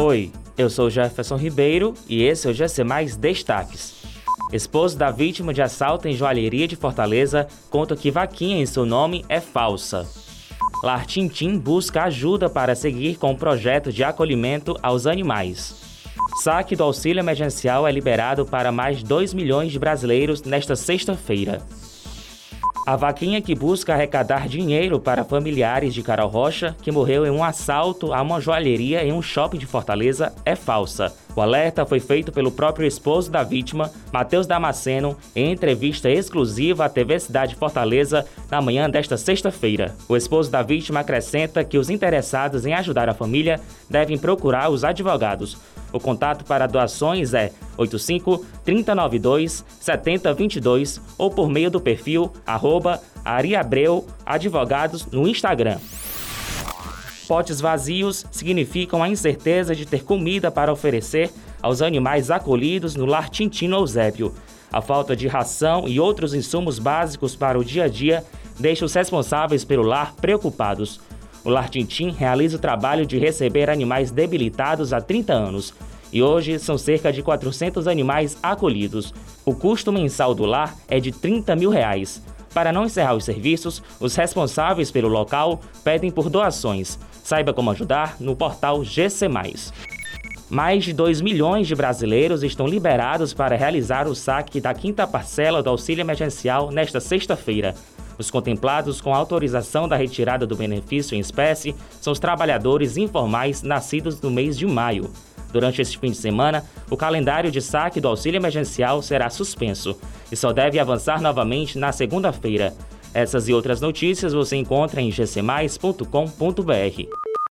Oi, eu sou Jefferson Ribeiro e esse é o GC Mais Destaques. Esposo da vítima de assalto em joalheria de Fortaleza conta que vaquinha em seu nome é falsa. Lar Tintim busca ajuda para seguir com o projeto de acolhimento aos animais. Saque do auxílio emergencial é liberado para mais 2 milhões de brasileiros nesta sexta-feira. A vaquinha que busca arrecadar dinheiro para familiares de Carol Rocha, que morreu em um assalto a uma joalheria em um shopping de Fortaleza, é falsa. O alerta foi feito pelo próprio esposo da vítima, Matheus Damasceno, em entrevista exclusiva à TV Cidade Fortaleza na manhã desta sexta-feira. O esposo da vítima acrescenta que os interessados em ajudar a família devem procurar os advogados. O contato para doações é 85 392 7022 ou por meio do perfil arroba Ariabreu Advogados no Instagram. Potes vazios significam a incerteza de ter comida para oferecer aos animais acolhidos no lar Tintino Eusébio. A falta de ração e outros insumos básicos para o dia a dia deixa os responsáveis pelo lar preocupados. O Lar Tintim realiza o trabalho de receber animais debilitados há 30 anos e hoje são cerca de 400 animais acolhidos. O custo mensal do lar é de 30 mil reais. Para não encerrar os serviços, os responsáveis pelo local pedem por doações. Saiba como ajudar no portal GC. Mais de 2 milhões de brasileiros estão liberados para realizar o saque da quinta parcela do auxílio emergencial nesta sexta-feira. Os contemplados com autorização da retirada do benefício em espécie são os trabalhadores informais nascidos no mês de maio. Durante este fim de semana, o calendário de saque do auxílio emergencial será suspenso e só deve avançar novamente na segunda-feira. Essas e outras notícias você encontra em gcmais.com.br.